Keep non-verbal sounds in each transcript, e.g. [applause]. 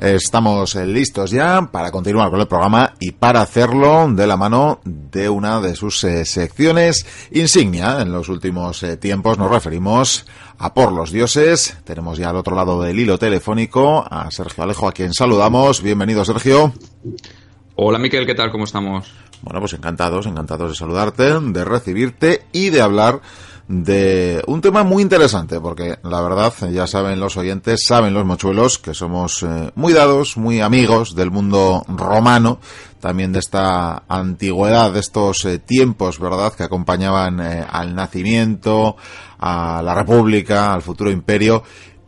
Estamos listos ya para continuar con el programa y para hacerlo de la mano de una de sus eh, secciones insignia. En los últimos eh, tiempos nos referimos a Por los Dioses. Tenemos ya al otro lado del hilo telefónico a Sergio Alejo, a quien saludamos. Bienvenido, Sergio. Hola, Miquel, ¿qué tal? ¿Cómo estamos? Bueno, pues encantados, encantados de saludarte, de recibirte y de hablar de un tema muy interesante, porque la verdad, ya saben los oyentes, saben los mochuelos, que somos eh, muy dados, muy amigos del mundo romano, también de esta antigüedad, de estos eh, tiempos, ¿verdad?, que acompañaban eh, al nacimiento, a la república, al futuro imperio,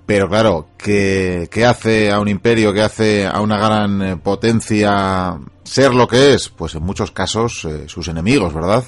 pero claro, ¿qué, ¿qué, hace a un imperio, qué hace a una gran potencia ser lo que es? Pues en muchos casos sus enemigos, ¿verdad?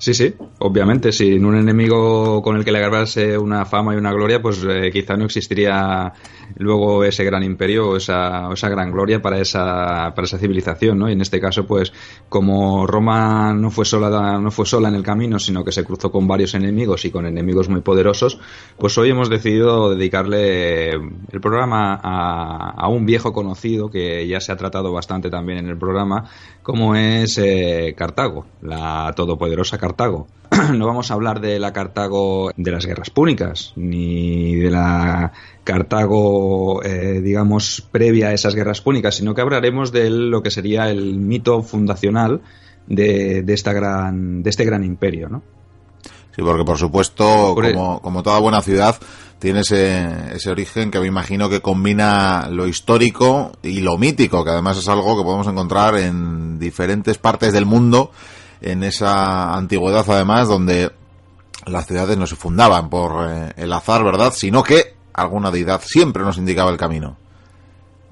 Sí, sí, obviamente, sin un enemigo con el que le agarrase una fama y una gloria, pues eh, quizá no existiría luego ese gran imperio o esa, esa gran gloria para esa, para esa civilización, ¿no? Y en este caso, pues, como Roma no fue sola, no fue sola en el camino, sino que se cruzó con varios enemigos y con enemigos muy poderosos, pues hoy hemos decidido dedicarle el programa a, a un viejo conocido que ya se ha tratado bastante también en el programa, como es eh, Cartago, la todopoderosa Cartago Cartago. [clears throat] no vamos a hablar de la Cartago de las guerras púnicas, ni de la Cartago, eh, digamos, previa a esas guerras púnicas, sino que hablaremos de lo que sería el mito fundacional de, esta gran, de este gran imperio, ¿no? Sí, porque por supuesto, como, como toda buena ciudad, tiene ese, ese origen que me imagino que combina lo histórico y lo mítico, que además es algo que podemos encontrar en diferentes partes del mundo en esa antigüedad además donde las ciudades no se fundaban por eh, el azar, ¿verdad? Sino que alguna deidad siempre nos indicaba el camino.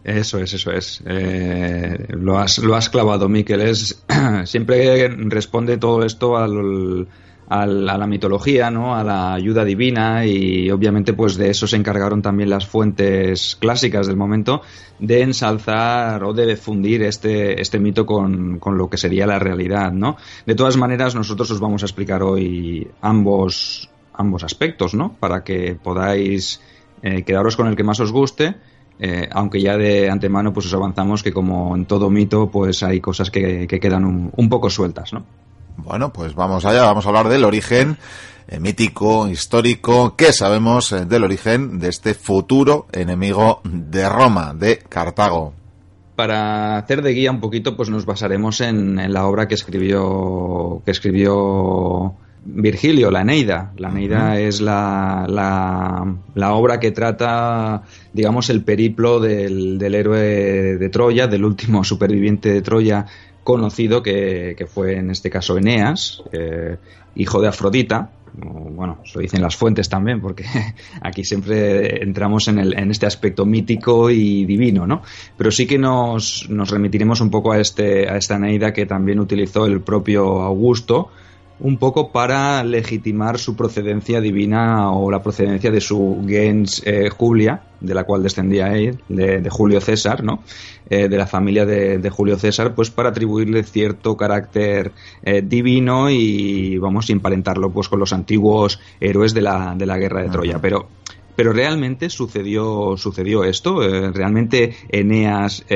Eso es, eso es. Eh, lo, has, lo has clavado, Miquel. Es, [clears throat] siempre responde todo esto al, a la mitología, ¿no? a la ayuda divina y obviamente pues de eso se encargaron también las fuentes clásicas del momento de ensalzar o de difundir este, este mito con, con, lo que sería la realidad. ¿no? De todas maneras nosotros os vamos a explicar hoy ambos, ambos aspectos ¿no? para que podáis eh, quedaros con el que más os guste. Eh, aunque ya de antemano pues os avanzamos que como en todo mito pues hay cosas que, que quedan un, un poco sueltas, ¿no? Bueno, pues vamos allá, vamos a hablar del origen eh, mítico, histórico, ¿qué sabemos eh, del origen de este futuro enemigo de Roma, de Cartago? Para hacer de guía un poquito, pues nos basaremos en, la obra que escribió, que escribió Virgilio, la Eneida. La Eneida es la, la, obra que trata, digamos, el periplo del, del héroe de Troya, del último superviviente de Troya, conocido que, fue en este caso Eneas, eh, hijo de Afrodita. Bueno, se lo dicen las fuentes también, porque [laughs] aquí siempre entramos en, el, en este aspecto mítico y divino, ¿no? Pero sí que nos, nos remitiremos un poco a, este, a esta Eneida que también utilizó el propio Augusto, un poco para legitimar su procedencia divina o la procedencia de su gens eh, Julia, de la cual descendía él, de, Julio César, ¿no? Eh, de la familia de, Julio César, pues para atribuirle cierto carácter eh, divino y, vamos, emparentarlo pues con los antiguos héroes de la, de la guerra de Troya. Pero pero realmente sucedió sucedió esto realmente Eneas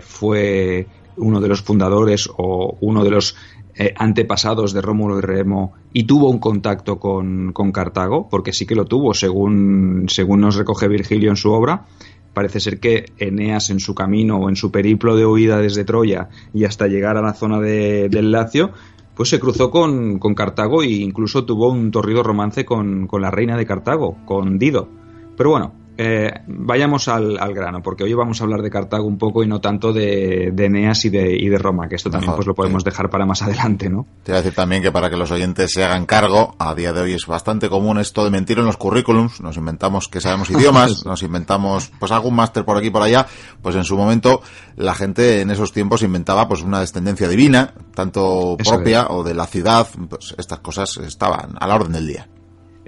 fue uno de los fundadores o uno de los eh, antepasados de Rómulo y Remo y tuvo un contacto con, Cartago, porque sí que lo tuvo, según, según nos recoge Virgilio en su obra. Parece ser que Eneas en su camino o en su periplo de huida desde Troya y hasta llegar a la zona de, del Lacio, pues se cruzó con, con, Cartago e incluso tuvo un torrido romance con, con la reina de Cartago, con Dido. Pero bueno, eh, vayamos al, grano, porque hoy vamos a hablar de Cartago un poco y no tanto de, de Eneas y de, y de, Roma, que esto también pues lo podemos dejar para más adelante, ¿no? Te voy a decir también que para que los oyentes se hagan cargo, a día de hoy es bastante común esto de mentir en los currículums, nos inventamos que sabemos [laughs] idiomas, nos inventamos pues algún máster por aquí y por allá, pues en su momento la gente en esos tiempos inventaba pues una descendencia divina, tanto propia o de la ciudad, pues estas cosas estaban a la orden del día.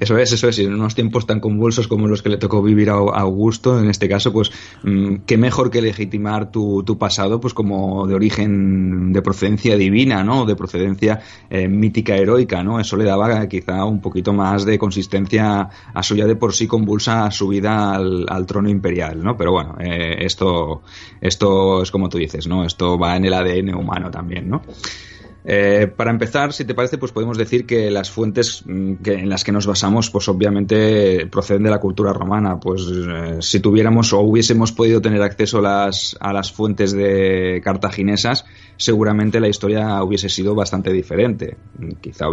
Eso es, eso es. Y en unos tiempos tan convulsos como los que le tocó vivir a Augusto, en este caso, pues mm, qué mejor que legitimar tu, tu, pasado, pues como de origen, de procedencia divina, ¿no? De procedencia eh, mítica, heroica, ¿no? Eso le daba quizá un poquito más de consistencia a su ya de por sí convulsa subida al, al trono imperial, ¿no? Pero bueno, eh, esto, esto es como tú dices, ¿no? Esto va en el ADN humano también, ¿no? Eh, para empezar, si te parece, pues podemos decir que las fuentes mm, en las que nos basamos, pues obviamente proceden de la cultura romana. Pues eh, si tuviéramos o hubiésemos podido tener acceso a las, fuentes de cartaginesas, seguramente la historia hubiese sido bastante diferente. Quizá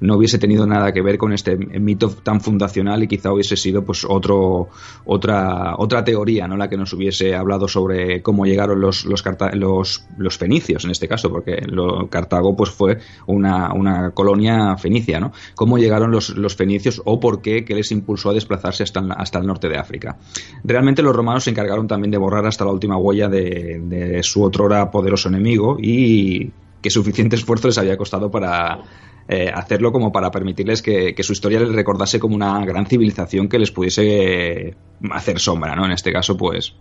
no hubiese tenido nada que ver con este mito tan fundacional y quizá hubiese sido pues otra, otra teoría, ¿no? La que nos hubiese hablado sobre cómo llegaron los, los, los, los fenicios en este caso, porque lo, Cartago pues fue una, una colonia fenicia, ¿no? ¿Cómo llegaron los, los, fenicios o por qué, qué les impulsó a desplazarse hasta, hasta el norte de África? Realmente los romanos se encargaron también de borrar hasta la última huella de, de su otrora poderoso enemigo y que suficiente [laughs] esfuerzo les había costado para eh, hacerlo como para permitirles que, que, su historia les recordase como una gran civilización que les pudiese hacer sombra, ¿no? En este caso, pues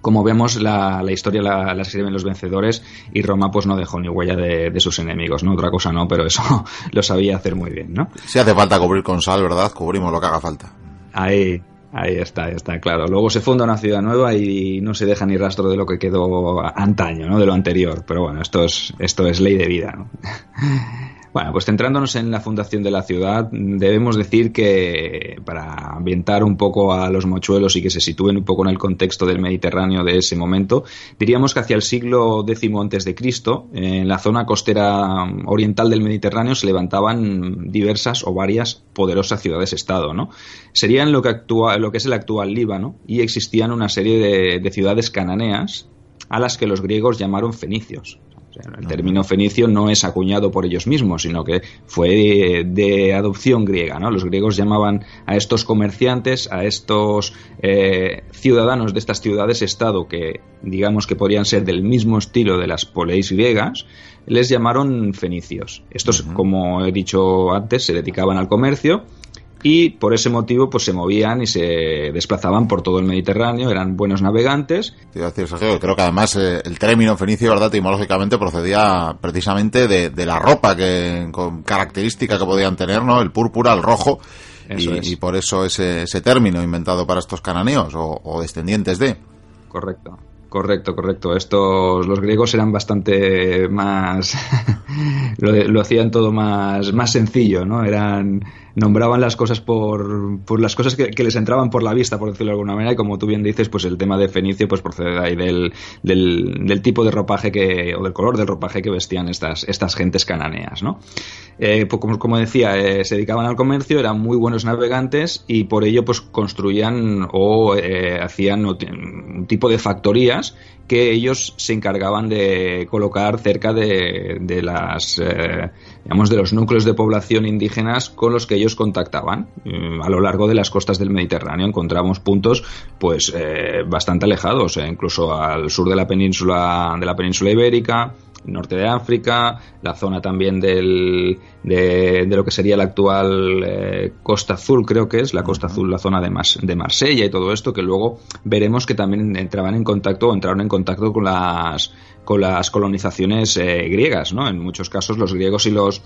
como vemos, la, la historia la, la, escriben los vencedores y Roma pues no dejó ni huella de, de, sus enemigos, ¿no? Otra cosa no, pero eso [laughs] lo sabía hacer muy bien, ¿no? Si hace falta cubrir con sal, ¿verdad? Cubrimos lo que haga falta. Ahí, Ahí está, está claro. Luego se funda una ciudad nueva y no se deja ni rastro de lo que quedó antaño, ¿no? De lo anterior. Pero bueno, esto es, esto es ley de vida, ¿no? [laughs] Bueno, pues centrándonos en la fundación de la ciudad, debemos decir que para ambientar un poco a los mochuelos y que se sitúen un poco en el contexto del Mediterráneo de ese momento, diríamos que hacia el siglo X antes de Cristo, en la zona costera oriental del Mediterráneo se levantaban diversas o varias poderosas ciudades-estado, ¿no? Serían lo que lo que es el actual Líbano y existían una serie de ciudades cananeas a las que los griegos llamaron fenicios. El término fenicio no es acuñado por ellos mismos, sino que fue de, de adopción griega. ¿no? Los griegos llamaban a estos comerciantes, a estos eh, ciudadanos de estas ciudades-estado que digamos que podrían ser del mismo estilo de las poleis griegas, les llamaron fenicios. Estos, uh -huh. como he dicho antes, se dedicaban al comercio y por ese motivo pues se movían y se desplazaban por todo el Mediterráneo, eran buenos navegantes. Decir, Sergio, creo que además eh, el término fenicio, ¿verdad? etimológicamente procedía precisamente de, de, la ropa que con característica que podían tener, ¿no? El púrpura, el rojo. Y, es. y, por eso ese, ese, término inventado para estos cananeos o, o descendientes de. Correcto. Correcto, correcto. Estos, los griegos eran bastante más, [laughs] lo, hacían todo más, más sencillo, ¿no? Eran, nombraban las cosas por, por las cosas que, les entraban por la vista, por decirlo de alguna manera, y como tú bien dices, pues el tema de Fenicio, pues procede de ahí del, del, tipo de ropaje que, o del color del ropaje que vestían estas, estas gentes cananeas, ¿no? Eh, pues como, como, decía, eh, se dedicaban al comercio, eran muy buenos navegantes y por ello, pues construían o eh, hacían un tipo de factoría que ellos se encargaban de colocar cerca de, de las eh, digamos de los núcleos de población indígenas con los que ellos contactaban. Mm, a lo largo de las costas del Mediterráneo encontramos puntos pues eh, bastante alejados eh, incluso al sur de la península de la península ibérica norte de África, la zona también del, de, de, lo que sería la actual eh, Costa Azul, creo que es, la Costa Azul, la zona de, Mas, de Marsella y todo esto, que luego veremos que también entraban en contacto, entraron en contacto con las, con las colonizaciones eh, griegas, ¿no? En muchos casos los griegos y los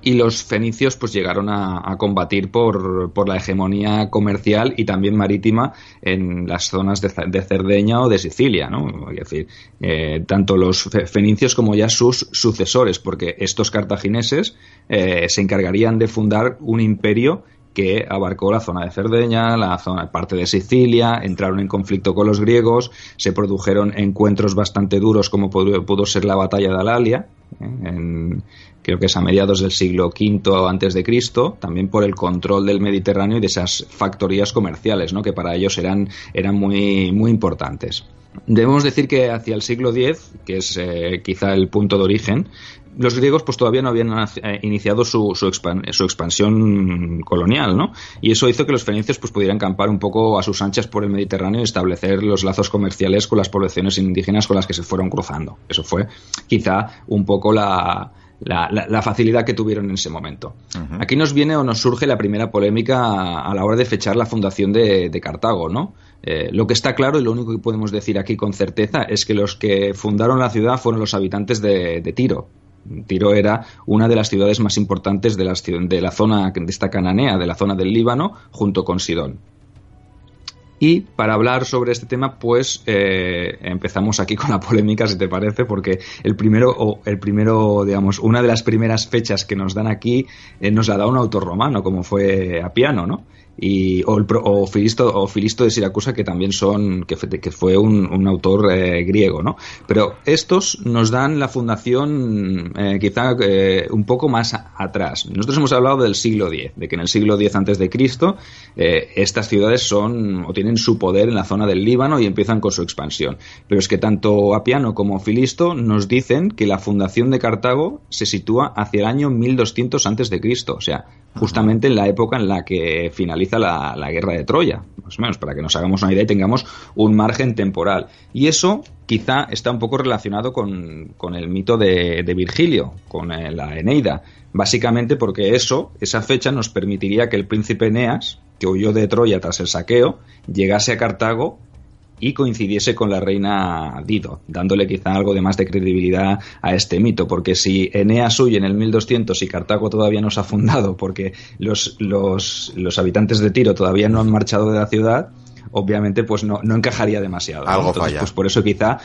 y los fenicios pues llegaron a, a combatir por, por, la hegemonía comercial y también marítima en las zonas de, de Cerdeña o de Sicilia, ¿no? Es decir, eh, tanto los fenicios como ya sus sucesores, porque estos cartagineses eh, se encargarían de fundar un imperio que abarcó la zona de Cerdeña, la zona parte de Sicilia, entraron en conflicto con los griegos, se produjeron encuentros bastante duros como pudo, pudo ser la batalla de Alalia, ¿eh? en, creo que es a mediados del siglo V antes de Cristo, también por el control del Mediterráneo y de esas factorías comerciales, ¿no? que para ellos eran, eran muy, muy importantes. Debemos decir que hacia el siglo X, que es eh, quizá el punto de origen, los griegos pues todavía no habían eh, iniciado su, su, expan su, expansión colonial, ¿no? Y eso hizo que los fenicios pues pudieran campar un poco a sus anchas por el Mediterráneo y establecer los lazos comerciales con las poblaciones indígenas con las que se fueron cruzando. Eso fue quizá un poco la, la, facilidad que tuvieron en ese momento. Aquí nos viene o nos surge la primera polémica a, la hora de fechar la fundación de, Cartago, ¿no? Eh, lo que está claro y lo único que podemos decir aquí con certeza es que los que fundaron la ciudad fueron los habitantes de, Tiro. Tiro era una de las ciudades más importantes de, de la zona de esta cananea, de la zona del Líbano, junto con Sidón. Y para hablar sobre este tema, pues eh, empezamos aquí con la polémica, si te parece, porque el primero, o el primero, digamos, una de las primeras fechas que nos dan aquí eh, nos la da un autor romano, como fue Apiano, ¿no? Y, o, el, Filisto, o Filisto de Siracusa, que también son, que, que fue un, autor eh, griego, ¿no? Pero estos nos dan la fundación eh, quizá eh, un poco más atrás. Nosotros hemos hablado del siglo X, de que en el siglo X antes de Cristo estas ciudades son o tienen su poder en la zona del Líbano y empiezan con su expansión. Pero es que tanto Apiano como Filisto nos dicen que la fundación de Cartago se sitúa hacia el año 1200 antes de Cristo, o sea, justamente en la época en la que finaliza la, guerra de Troya, más o menos, para que nos hagamos una idea y tengamos un margen temporal. Y eso quizá está un poco relacionado con, el mito de, Virgilio, con eh, la Eneida, básicamente porque eso, esa fecha nos permitiría que el príncipe Eneas, que huyó de Troya tras el saqueo, llegase a Cartago y coincidiese con la reina Dido, dándole quizá algo de más de credibilidad a este mito, porque si Eneas huye en el 1200 y Cartago todavía no se ha fundado porque los, los, los habitantes de Tiro todavía no han marchado de la ciudad, obviamente pues no, no encajaría demasiado. Algo falla. Pues por eso quizá,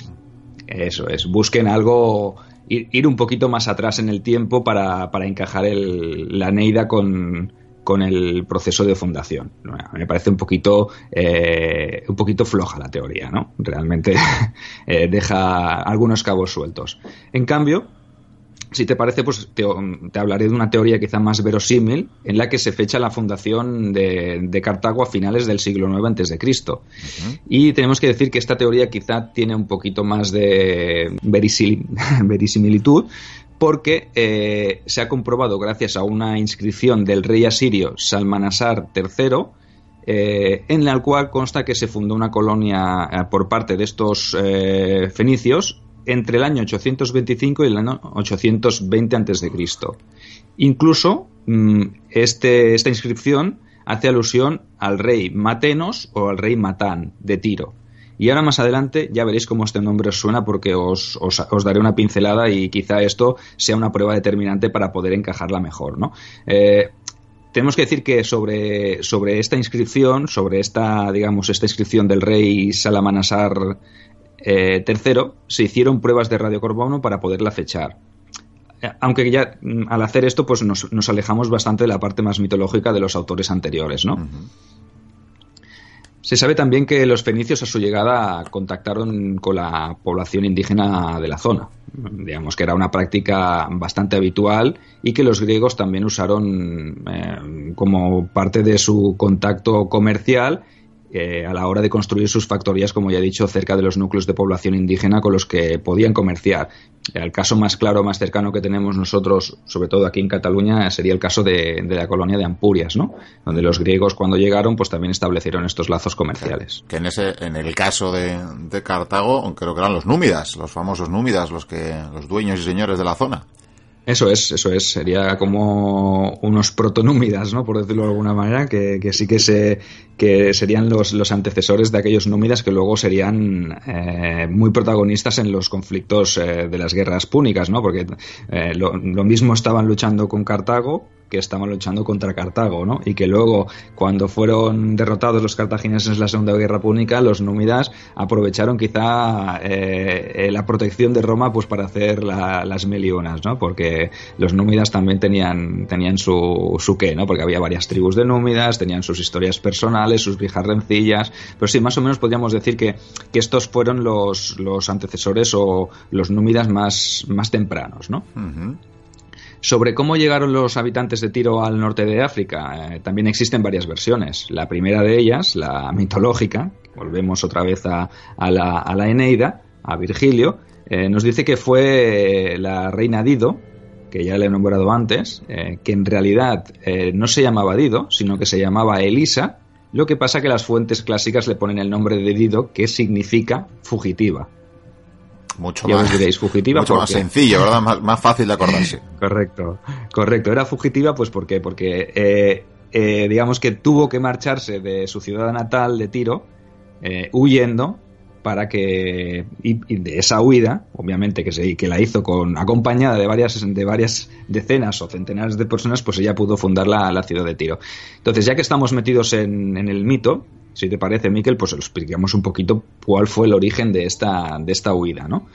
eso es, busquen algo ir, un poquito más atrás en el tiempo para, para encajar el, la Neida con, con el proceso de fundación. Me parece un poquito, eh, un poquito floja la teoría, ¿no? Realmente [laughs] eh, deja algunos cabos sueltos. En cambio, si te parece, pues te, hablaré de una teoría quizá más verosímil en la que se fecha la fundación de, Cartago a finales del siglo IX antes de Cristo. Y tenemos que decir que esta teoría quizá tiene un poquito más de [laughs] verisimilitud porque eh, se ha comprobado gracias a una inscripción del rey asirio Salmanasar III, eh, en la cual consta que se fundó una colonia eh, por parte de estos fenicios entre el año 825 y el año 820 a.C. Incluso mm, este, esta inscripción hace alusión al rey Matenos o al rey Matán de Tiro. Y ahora más adelante ya veréis cómo este nombre os suena porque os, daré una pincelada y quizá esto sea una prueba determinante para poder encajarla mejor, ¿no? Eh, tenemos que decir que sobre, sobre esta inscripción, sobre esta, digamos, esta inscripción del rey Salamanasar eh, III, se hicieron pruebas de radiocarbono para poderla fechar. Eh, aunque ya mm, al hacer esto, pues nos, alejamos bastante de la parte más mitológica de los autores anteriores, ¿no? Se sabe también que los fenicios a su llegada contactaron con la población indígena de la zona. Digamos que era una práctica bastante habitual y que los griegos también usaron eh, como parte de su contacto comercial a la hora de construir sus factorías, como ya he dicho, cerca de los núcleos de población indígena con los que podían comerciar. El caso más claro, más cercano que tenemos nosotros, sobre todo aquí en Cataluña, sería el caso de, la colonia de Ampurias, ¿no? Donde los griegos cuando llegaron, pues también establecieron estos lazos comerciales. Que en ese, en el caso de, de Cartago, creo que eran los númidas, los famosos númidas, los que, los dueños y señores de la zona. Eso es, eso es. Sería como unos protonúmidas, ¿no? Por decirlo de alguna manera, que, sí que se que serían los, los antecesores de aquellos númidas que luego serían eh, muy protagonistas en los conflictos eh, de las guerras púnicas, ¿no? Porque eh, lo, mismo estaban luchando con Cartago que estaban luchando contra Cartago, ¿no? Y que luego, cuando fueron derrotados los cartagineses en la Segunda Guerra Púnica, los númidas aprovecharon quizá eh, la protección de Roma pues para hacer las melionas, ¿no? Porque los númidas también tenían, tenían su, su qué, ¿no? Porque había varias tribus de númidas, tenían sus historias personales, sus viejas rencillas, pero sí, más o menos podríamos decir que, que estos fueron los, los antecesores o los númidas más, más tempranos, ¿no? Sobre cómo llegaron los habitantes de Tiro al norte de África, eh, también existen varias versiones. La primera de ellas, la mitológica, volvemos otra vez a, la, Eneida, a Virgilio, eh, nos dice que fue la reina Dido, que ya le he nombrado antes, eh, que en realidad no se llamaba Dido, sino que se llamaba Elisa, lo que pasa que las fuentes clásicas le ponen el nombre de Dido, que significa fugitiva. mucho ya más, diréis, fugitiva. mucho más sencillo, ¿verdad? Más, más, fácil de acordarse. [laughs] correcto, correcto. Era fugitiva, pues ¿por qué? Porque eh, eh, digamos que tuvo que marcharse de su ciudad natal de Tiro, eh, huyendo para que y, de esa huida, obviamente que se que la hizo con acompañada de varias de varias decenas o centenares de personas, pues ella pudo fundar la, la ciudad de Tiro. Entonces, ya que estamos metidos en, en, el mito, si te parece, Miquel, pues explicamos un poquito cuál fue el origen de esta de esta huida, ¿no?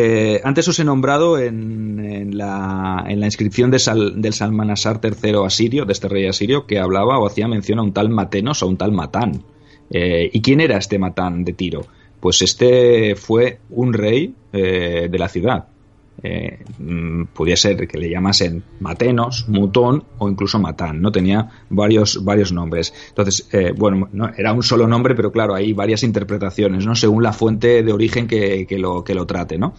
Eh, antes os he nombrado en, en, la, en la, inscripción de Sal, del Salmanasar III asirio, de este rey asirio, que hablaba o hacía mención a un tal Matenos o un tal Matán. Eh, ¿Y quién era este Matán de Tiro? Pues este fue un rey eh, de la ciudad. Eh, mm, podía ser que le llamasen Matenos, Mutón o incluso Matán, ¿no? Tenía varios, varios nombres. Entonces, eh, bueno, no, era un solo nombre, pero claro, hay varias interpretaciones, ¿no? Según la fuente de origen que, que lo, que lo trate, ¿no?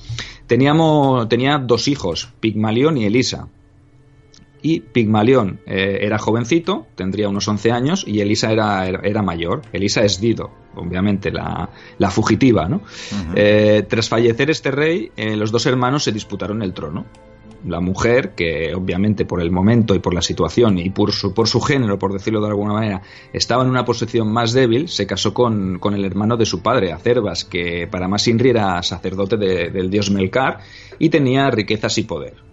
Teníamos, tenía dos hijos, Pigmalión y Elisa y Pigmalión eh, era jovencito, tendría unos 11 años, y Elisa era, era, mayor. Elisa es Dido, obviamente, la, la fugitiva, ¿no? Uh -huh. eh, tras fallecer este rey, eh, los dos hermanos se disputaron el trono. La mujer, que obviamente por el momento y por la situación y por su, por su género, por decirlo de alguna manera, estaba en una posición más débil, se casó con, con el hermano de su padre, Acervas, que para más Inri era sacerdote de, del dios Melcar y tenía riquezas y poder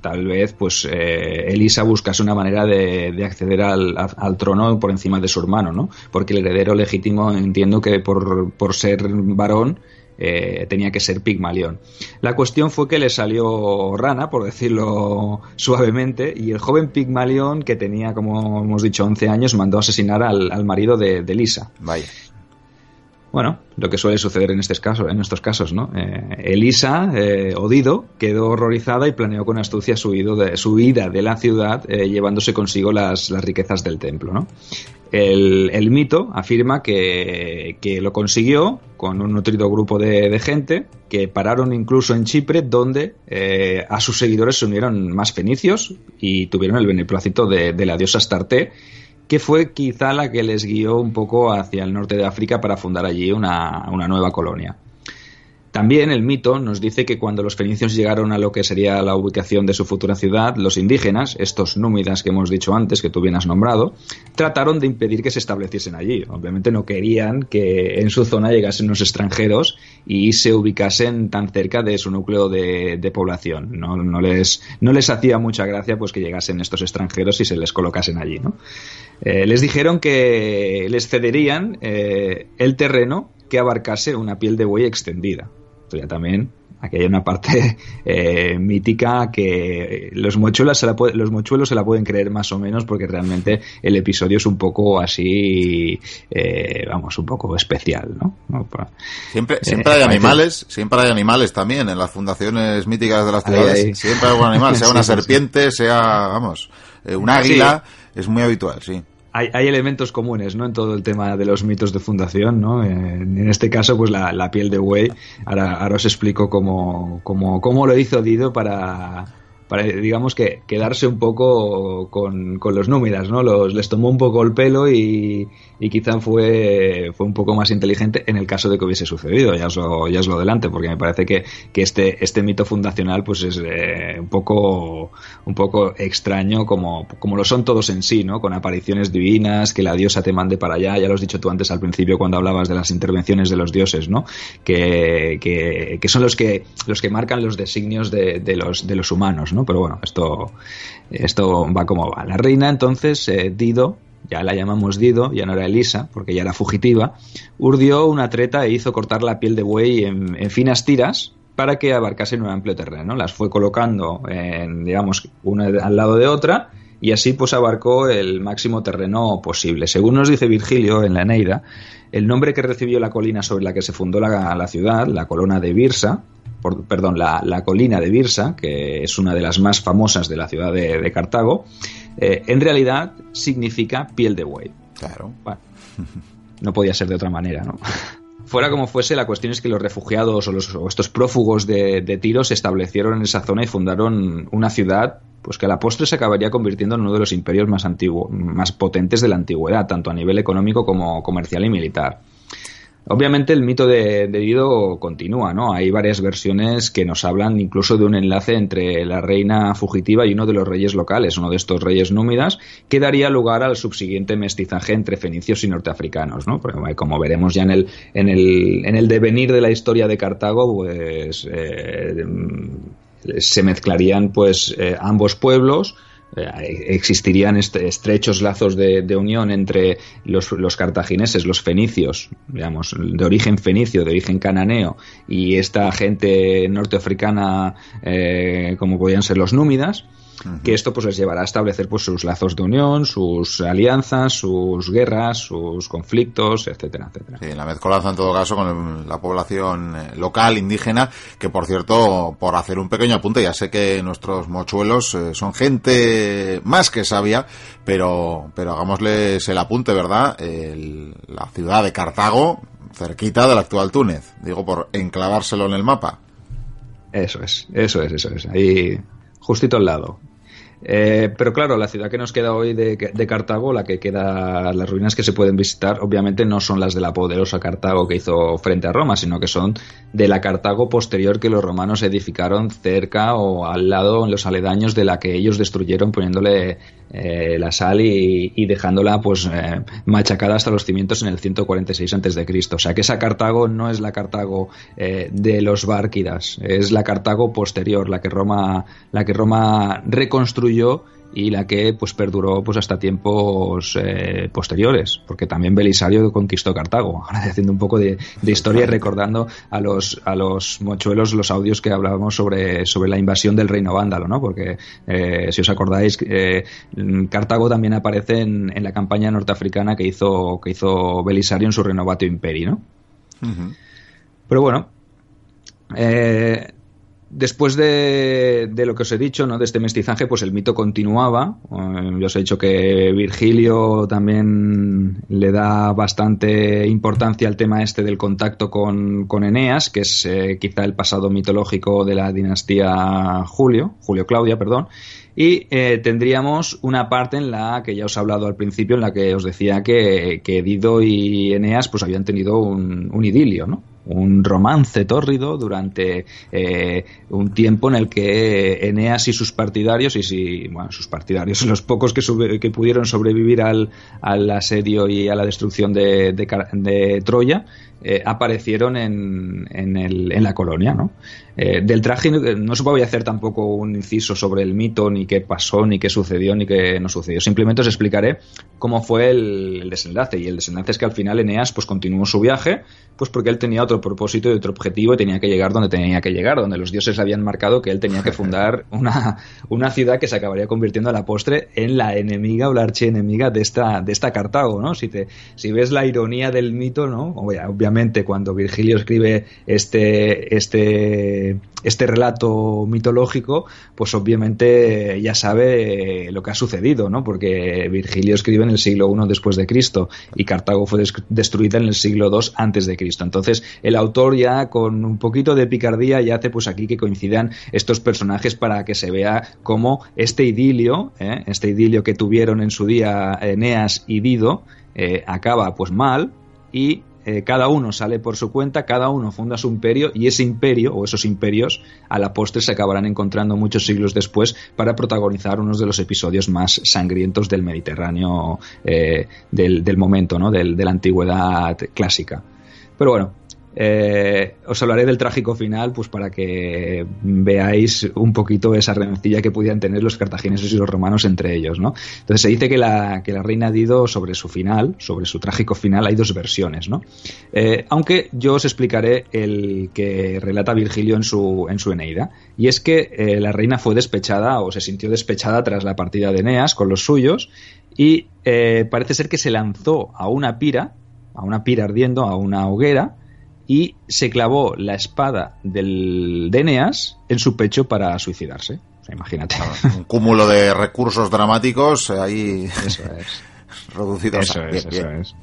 tal vez pues eh, Elisa buscase una manera de, de acceder al, a, trono por encima de su hermano, ¿no? Porque el heredero legítimo entiendo que por, ser varón eh, tenía que ser Pigmalión. La cuestión fue que le salió rana, por decirlo [laughs] suavemente, y el joven Pigmalión, que tenía, como hemos dicho, 11 años, mandó asesinar al, al marido de, de Elisa. Vaya. Bueno, lo que suele suceder en, estos casos, en estos casos, ¿no? Eh, Elisa, eh, Odido, quedó horrorizada y planeó con astucia su, de, huida de la ciudad, eh, llevándose consigo las, las, riquezas del templo, ¿no? El, mito afirma que, que, lo consiguió con un nutrido grupo de, de gente que pararon incluso en Chipre, donde eh, a sus seguidores se unieron más fenicios y tuvieron el beneplácito de, de la diosa Astarte que fue quizá la que les guió un poco hacia el norte de África para fundar allí una, una nueva colonia. También el mito nos dice que cuando los fenicios llegaron a lo que sería la ubicación de su futura ciudad, los indígenas, estos númidas que hemos dicho antes, que tú bien has nombrado, trataron de impedir que se estableciesen allí. Obviamente no querían que en su zona llegasen los extranjeros y se ubicasen tan cerca de su núcleo de, población. No, les, no les hacía mucha gracia pues que llegasen estos extranjeros y se les colocasen allí. Eh, les dijeron que les cederían eh, el terreno que abarcase una piel de buey extendida. También, aquí hay una parte [laughs] eh, mítica que los mochuelos, se la puede, los mochuelos se la pueden creer más o menos porque realmente el episodio es un poco así, eh, vamos, un poco especial, ¿no? Siempre, siempre hay [laughs] animales, siempre hay animales también en las fundaciones míticas de las ciudades. Ahí, ahí. Siempre hay algún animal, [laughs] sea una sí, serpiente, sí. sea, vamos, un águila, es muy habitual, sí hay, elementos comunes ¿no? en todo el tema de los mitos de fundación. ¿no? En, en este caso, pues la, la, piel de buey. Ahora, ahora os explico cómo, cómo, cómo lo hizo Dido para, para, digamos que quedarse un poco con, con los númidas, ¿no? Los, les tomó un poco el pelo y, y, quizá fue, fue un poco más inteligente en el caso de que hubiese sucedido, ya os lo, ya os lo adelante, porque me parece que, que este, este mito fundacional pues es eh, un poco un poco extraño como, como lo son todos en sí, ¿no? Con apariciones divinas, que la diosa te mande para allá, ya lo has dicho tú antes al principio cuando hablabas de las intervenciones de los dioses, ¿no? Que, que, que son los que, los que marcan los designios de, de, los, de los humanos, ¿no? Pero bueno, esto, esto va como va. La reina, entonces, eh, Dido, ya la llamamos Dido, ya no era Elisa, porque ya era fugitiva, urdió una treta e hizo cortar la piel de buey en, finas tiras para que abarcasen un amplio terreno. Las fue colocando, en, digamos, una al lado de otra y así pues abarcó el máximo terreno posible. Según nos dice Virgilio en la Eneida, el nombre que recibió la colina sobre la que se fundó la, la ciudad, la colona de Birsa, por, perdón, la, la, colina de Birsa, que es una de las más famosas de la ciudad de, de Cartago, eh, en realidad significa piel de buey. Claro. Bueno, no podía ser de otra manera, ¿no? Fuera como fuese, la cuestión es que los refugiados o, los, o estos prófugos de, de, Tiro se establecieron en esa zona y fundaron una ciudad pues que a la postre se acabaría convirtiendo en uno de los imperios más, antiguo, más potentes de la antigüedad, tanto a nivel económico como comercial y militar. Obviamente el mito de, Dido continúa, ¿no? Hay varias versiones que nos hablan incluso de un enlace entre la reina fugitiva y uno de los reyes locales, uno de estos reyes númidas, que daría lugar al subsiguiente mestizaje entre fenicios y norteafricanos, ¿no? Porque como veremos ya en el, en el, en el devenir de la historia de Cartago, pues eh, se mezclarían pues eh, ambos pueblos, existirían estrechos lazos de, unión entre los, cartagineses, los fenicios, digamos, de origen fenicio, de origen cananeo, y esta gente norteafricana eh, como podían ser los númidas que esto pues les llevará a establecer pues sus lazos de unión, sus alianzas, sus guerras, sus conflictos, etcétera, etcétera. Sí, la mezcolanza en todo caso con la población eh, local, indígena, que por cierto, por hacer un pequeño apunte, ya sé que nuestros mochuelos eh, son gente más que sabia, pero, pero hagámosles el apunte, ¿verdad? la ciudad de Cartago, cerquita del actual Túnez, digo por enclavárselo en el mapa. Eso es, eso es, eso es. Ahí justito al lado. Eh, pero claro, la ciudad que nos queda hoy de, Cartago, la que queda, las ruinas que se pueden visitar, obviamente no son las de la poderosa Cartago que hizo frente a Roma, sino que son de la Cartago posterior que los romanos edificaron cerca o al lado, en los aledaños de la que ellos destruyeron poniéndole eh, la sal y, dejándola pues eh, machacada hasta los cimientos en el 146 a.C. O sea que esa Cartago no es la Cartago de los Bárquidas, es la Cartago posterior, la que Roma, la que Roma reconstruyó y la que pues perduró pues hasta tiempos eh, posteriores porque también Belisario conquistó Cartago. [laughs] Ahora haciendo un poco de, historia y recordando a los a los mochuelos los audios que hablábamos sobre sobre la invasión del reino vándalo no porque eh, si os acordáis eh, Cartago también aparece en, la campaña norteafricana que hizo que hizo Belisario en su renovato imperio no pero bueno eh, Después de, lo que os he dicho, ¿no? de este mestizaje, pues el mito continuaba. Eh, yo os he dicho que Virgilio también le da bastante importancia al tema este del contacto con, con Eneas, que es eh, quizá el pasado mitológico de la dinastía Julio, Julio Claudia, perdón. Y eh, tendríamos una parte en la que ya os he hablado al principio, en la que os decía que, que Dido y Eneas pues habían tenido un, un idilio, ¿no? Un romance tórrido durante eh, un tiempo en el que Eneas y sus partidarios, y si, bueno, sus partidarios, [laughs] los pocos que, que pudieron sobrevivir al, al, asedio y a la destrucción de, de Troya, eh, aparecieron en, en, el, en, la colonia. ¿no? Eh, del traje no se puede hacer tampoco un inciso sobre el mito, ni qué pasó, ni qué sucedió, ni qué no sucedió. Simplemente os explicaré cómo fue el, desenlace. Y el desenlace es que al final Eneas pues, continuó su viaje, pues porque él tenía otro propósito y otro objetivo y tenía que llegar donde tenía que llegar, donde los dioses le habían marcado que él tenía que fundar [laughs] una, una ciudad que se acabaría convirtiendo a la postre en la enemiga o la archienemiga de esta, de esta Cartago. ¿no? Si, te, si ves la ironía del mito, ¿no? obviamente cuando Virgilio escribe este, este, este relato mitológico, pues obviamente ya sabe lo que ha sucedido, ¿no? Porque Virgilio escribe en el siglo I después de Cristo y Cartago fue destruida en el siglo II antes de Cristo. Entonces, el autor ya con un poquito de picardía ya hace pues aquí que coincidan estos personajes para que se vea cómo este idilio, ¿eh? este idilio que tuvieron en su día Eneas y Dido, eh, acaba pues mal y eh, cada uno sale por su cuenta, cada uno funda su imperio y ese imperio o esos imperios a la postre se acabarán encontrando muchos siglos después para protagonizar unos de los episodios más sangrientos del Mediterráneo eh, del, momento, ¿no? de la antigüedad clásica. Pero bueno, eh, os hablaré del trágico final, pues para que veáis un poquito esa rencilla que podían tener los cartagineses y los romanos entre ellos, ¿no? Entonces se dice que la, que la reina Dido sobre su final, sobre su trágico final, hay dos versiones, ¿no? Eh, aunque yo os explicaré el que relata Virgilio en su, en su Eneida, y es que eh, la reina fue despechada o se sintió despechada tras la partida de Eneas con los suyos y parece ser que se lanzó a una pira, a una pira ardiendo, a una hoguera, y se clavó la espada del de Eneas en su pecho para suicidarse. O sea, imagínate. Un cúmulo de recursos dramáticos ahí eso es. [laughs] reducidos. Eso es, eso es.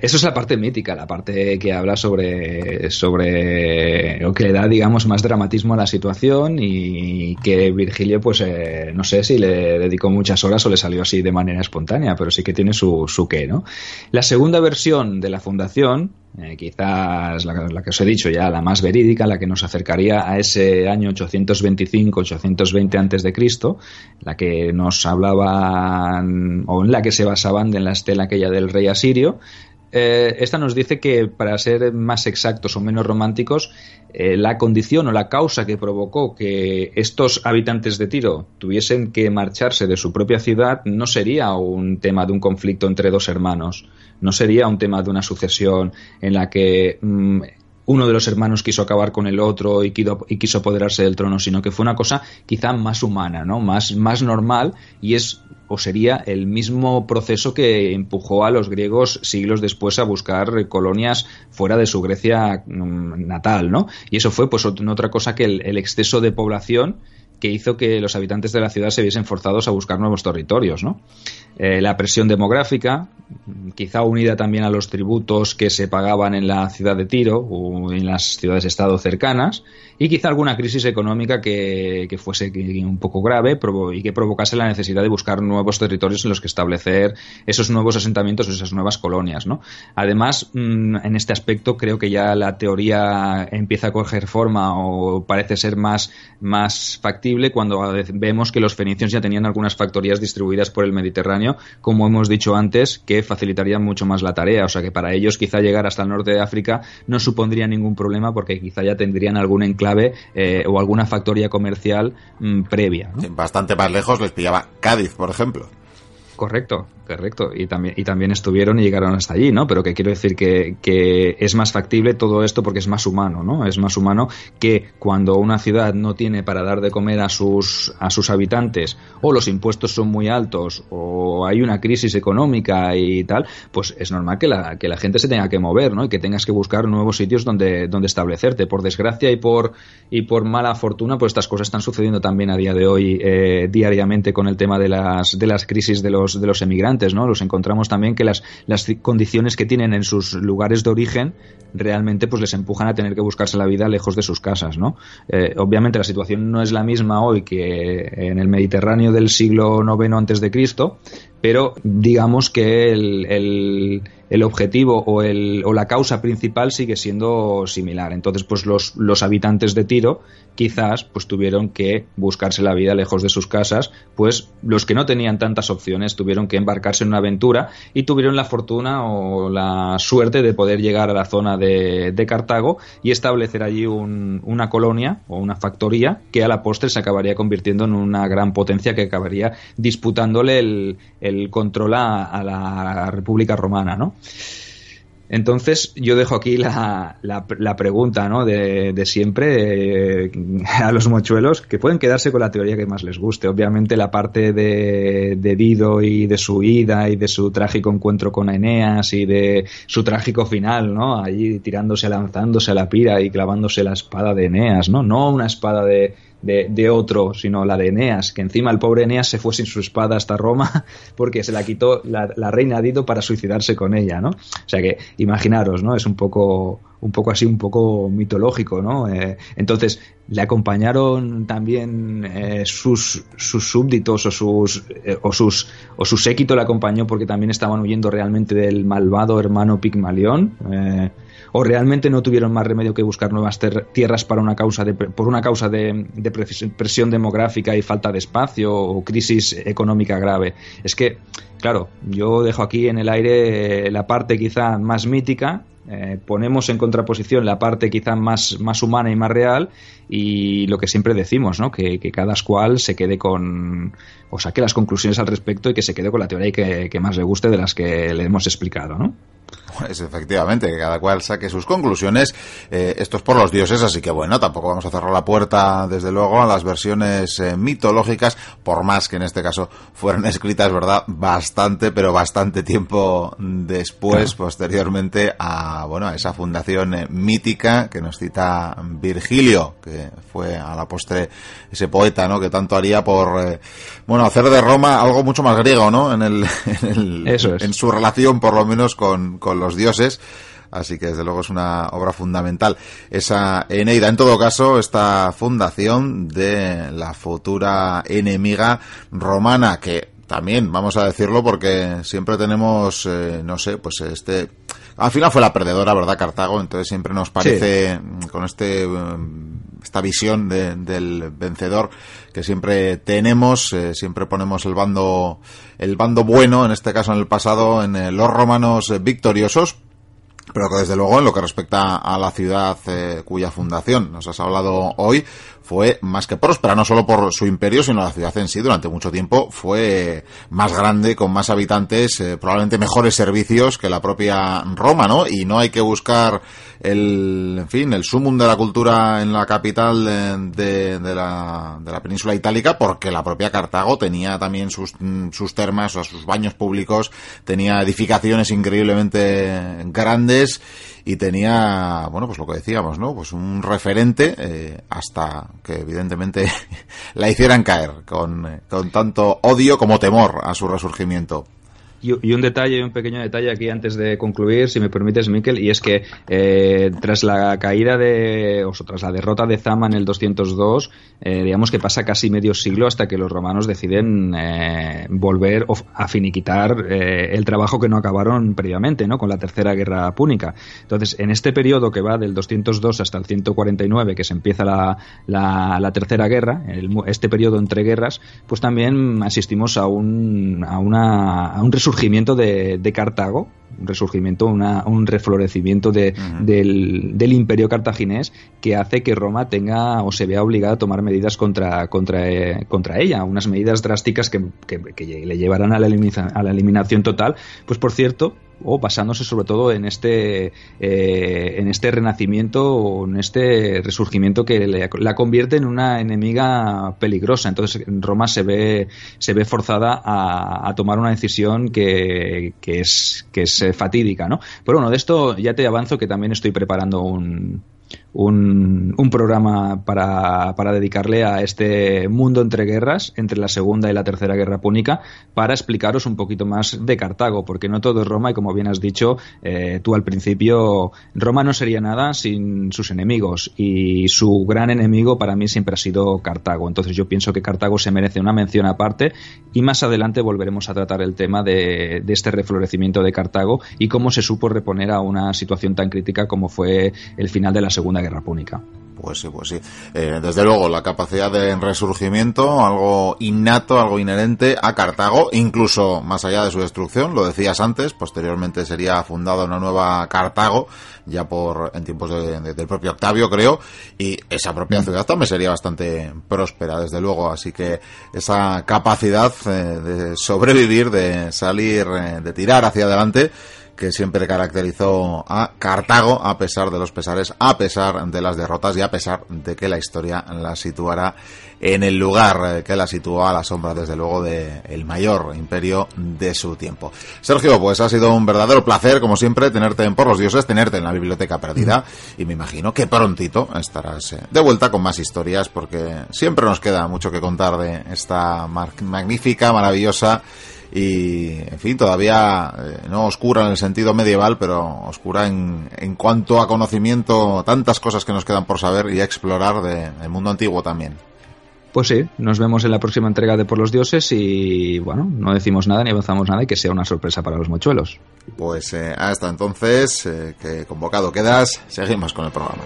Eso es la parte mítica, la parte que habla sobre, sobre lo que le da, digamos, más dramatismo a la situación y que Virgilio, pues, eh, no sé si le dedicó muchas horas o le salió así de manera espontánea, pero sí que tiene su, su qué, ¿no? La segunda versión de la fundación eh, quizás la, que os he dicho ya, la más verídica, la que nos acercaría a ese año 825-820 antes de Cristo, la que nos hablaban o en la que se basaban en la estela aquella del rey asirio, eh, esta nos dice que, para ser más exactos o menos románticos, eh, la condición o la causa que provocó que estos habitantes de Tiro tuviesen que marcharse de su propia ciudad no sería un tema de un conflicto entre dos hermanos, no sería un tema de una sucesión en la que mm, uno de los hermanos quiso acabar con el otro y quiso, y quiso apoderarse del trono, sino que fue una cosa quizá más humana, ¿no? más, más normal y es o sería el mismo proceso que empujó a los griegos siglos después a buscar colonias fuera de su Grecia mm, natal, ¿no? Y eso fue pues otra cosa que el, exceso de población que hizo que los habitantes de la ciudad se viesen forzados a buscar nuevos territorios, ¿no? Eh, la presión demográfica, quizá unida también a los tributos que se pagaban en la ciudad de Tiro o en las ciudades-estado cercanas, y quizá alguna crisis económica que, fuese un poco grave y que provocase la necesidad de buscar nuevos territorios en los que establecer esos nuevos asentamientos o esas nuevas colonias. ¿no? Además, mm, en este aspecto creo que ya la teoría empieza a coger forma o parece ser más, más factible cuando vemos que los fenicios ya tenían algunas factorías distribuidas por el Mediterráneo como hemos dicho antes, que facilitarían mucho más la tarea. O sea que para ellos quizá llegar hasta el norte de África no supondría ningún problema porque quizá ya tendrían algún enclave eh, o alguna factoría comercial mm, previa. bastante más lejos les pillaba Cádiz, por ejemplo. Correcto, correcto. Y también, y también estuvieron y llegaron hasta allí, ¿no? Pero que quiero decir que, que, es más factible todo esto porque es más humano, ¿no? Es más humano que cuando una ciudad no tiene para dar de comer a sus, a sus habitantes, o los impuestos son muy altos, o hay una crisis económica y tal, pues es normal que la, que la gente se tenga que mover, ¿no? Y que tengas que buscar nuevos sitios donde, donde establecerte. Por desgracia y por, y por mala fortuna, pues estas cosas están sucediendo también a día de hoy, eh, diariamente con el tema de las, de las crisis de los de los emigrantes, ¿no? Los encontramos también que las, las condiciones que tienen en sus lugares de origen realmente pues les empujan a tener que buscarse la vida lejos de sus casas, ¿no? Eh, obviamente la situación no es la misma hoy que en el Mediterráneo del siglo IX antes de Cristo, pero digamos que el, el, objetivo o, el, o la causa principal sigue siendo similar. Entonces, pues los, los habitantes de Tiro quizás pues tuvieron que buscarse la vida lejos de sus casas, pues los que no tenían tantas opciones tuvieron que embarcarse en una aventura y tuvieron la fortuna o la suerte de poder llegar a la zona de, Cartago y establecer allí un, una colonia o una factoría que a la postre se acabaría convirtiendo en una gran potencia que acabaría disputándole el el control a, la República Romana, ¿no? Entonces, yo dejo aquí la, la, pregunta ¿no? de, siempre eh, [laughs] a los mochuelos, que pueden quedarse con la teoría que más les guste. Obviamente, la parte de, de, Dido y de su ida y de su trágico encuentro con Eneas y de su trágico final, ¿no? Allí tirándose, lanzándose a la pira y clavándose la espada de Eneas, ¿no? No una espada de, de, otro, sino la de Eneas, que encima el pobre Eneas se fue sin su espada hasta Roma [laughs] porque se la quitó la, reina Dido para suicidarse con ella, ¿no? O sea que imaginaros, ¿no? Es un poco, un poco así, un poco mitológico, ¿no? Eh, entonces, le acompañaron también eh, sus, sus súbditos o sus, eh, o sus o su séquito le acompañó porque también estaban huyendo realmente del malvado hermano Pigmalión o realmente no tuvieron más remedio que buscar nuevas tierras para una causa de, por una causa de, presión demográfica y falta de espacio o crisis económica grave. Es que, claro, yo dejo aquí en el aire la parte quizá más mítica, eh, ponemos en contraposición la parte quizá más, más humana y más real y lo que siempre decimos, ¿no? que, cada cual se quede con o saque las conclusiones al respecto y que se quede con la teoría que, que más le guste de las que le hemos explicado. ¿no? Pues efectivamente, que cada cual saque sus conclusiones. Eh, esto es por los dioses, así que bueno, tampoco vamos a cerrar la puerta, desde luego, a las versiones eh, mitológicas, por más que en este caso fueran escritas, ¿verdad? Bastante, pero bastante tiempo después, posteriormente, a, bueno, a esa fundación eh, mítica que nos cita Virgilio, que fue a la postre ese poeta, ¿no? Que tanto haría por, eh, bueno, hacer de Roma algo mucho más griego, ¿no? En el, [laughs] en, el, en su relación, por lo menos, con con, los dioses. Así que desde luego es una obra fundamental. Esa Eneida, en todo caso, esta fundación de la futura enemiga romana que también, vamos a decirlo, porque siempre tenemos, eh, no sé, pues este... Al final fue la perdedora, ¿verdad, Cartago? Entonces siempre nos parece, mm, con este mm, esta visión del vencedor que siempre tenemos, eh, siempre ponemos el bando, el bando bueno, en este caso en el pasado, en eh, los romanos victoriosos, pero que desde luego en lo que respecta a la ciudad cuya fundación nos has hablado hoy, fue más que próspera, no solo por su imperio, sino la ciudad en sí durante mucho tiempo fue más grande, con más habitantes, eh, probablemente mejores servicios que la propia Roma, ¿no? Y no hay que buscar el, en fin, el sumum de la cultura en la capital de, de, la, de la península itálica, porque la propia Cartago tenía también sus, sus termas, o sus baños públicos, tenía edificaciones increíblemente grandes y tenía, bueno, pues lo que decíamos, ¿no? Pues un referente eh, hasta que evidentemente [laughs] la hicieran caer con, eh, con tanto odio como temor a su resurgimiento. Y, un detalle, un pequeño detalle aquí antes de concluir, si me permites, Miquel, y es que eh, tras la caída de, o tras la derrota de Zama en el 202, eh, digamos que pasa casi medio siglo hasta que los romanos deciden eh, volver a finiquitar el trabajo que no acabaron previamente, ¿no? Con la tercera guerra púnica. Entonces, en este periodo que va del 202 hasta el 149, que se empieza la, la, tercera guerra, este periodo entre guerras, pues también asistimos a un, a una, a un resurgimiento de, Cartago, un resurgimiento, un reflorecimiento de, del, imperio cartaginés que hace que Roma tenga o se vea obligada a tomar medidas contra, contra, eh, contra ella, unas medidas drásticas que, le llevarán a la, a la eliminación total. Pues por cierto, o basándose sobre todo en este eh, en este renacimiento o en este resurgimiento que la convierte en una enemiga peligrosa. Entonces Roma se ve se ve forzada a, tomar una decisión que, que es que es fatídica no pero bueno de esto ya te avanzo que también estoy preparando un un, un programa para, para, dedicarle a este mundo entre guerras, entre la Segunda y la Tercera Guerra Púnica, para explicaros un poquito más de Cartago, porque no todo es Roma y como bien has dicho eh, tú al principio, Roma no sería nada sin sus enemigos y su gran enemigo para mí siempre ha sido Cartago. Entonces yo pienso que Cartago se merece una mención aparte y más adelante volveremos a tratar el tema de, de este reflorecimiento de Cartago y cómo se supo reponer a una situación tan crítica como fue el final de la Segunda Guerra Púnica. Pues sí, pues sí. Eh, desde luego, la capacidad de resurgimiento, algo innato, algo inherente a Cartago, incluso más allá de su destrucción, lo decías antes, posteriormente sería fundada una nueva Cartago, ya por en tiempos del propio Octavio, creo, y esa propia mm. ciudad también sería bastante próspera, desde luego. Así que esa capacidad eh, de sobrevivir, de salir, eh, de tirar hacia adelante, que siempre caracterizó a Cartago, a pesar de los pesares, a pesar de las derrotas y a pesar de que la historia la situara en el lugar que la situó a la sombra, desde luego, del el mayor imperio de su tiempo. Sergio, pues ha sido un verdadero placer, como siempre, tenerte en Por los Dioses, tenerte en la Biblioteca Perdida, y me imagino que prontito estarás eh, de vuelta con más historias, porque siempre nos queda mucho que contar de esta magnífica, maravillosa y, en fin, todavía eh, no oscura en el sentido medieval, pero oscura en, en cuanto a conocimiento, tantas cosas que nos quedan por saber y explorar del mundo antiguo también. Pues sí, nos vemos en la próxima entrega de Por los Dioses y bueno, no decimos nada ni avanzamos nada y que sea una sorpresa para los mochuelos. Pues eh, hasta entonces, eh, que convocado quedas, seguimos con el programa.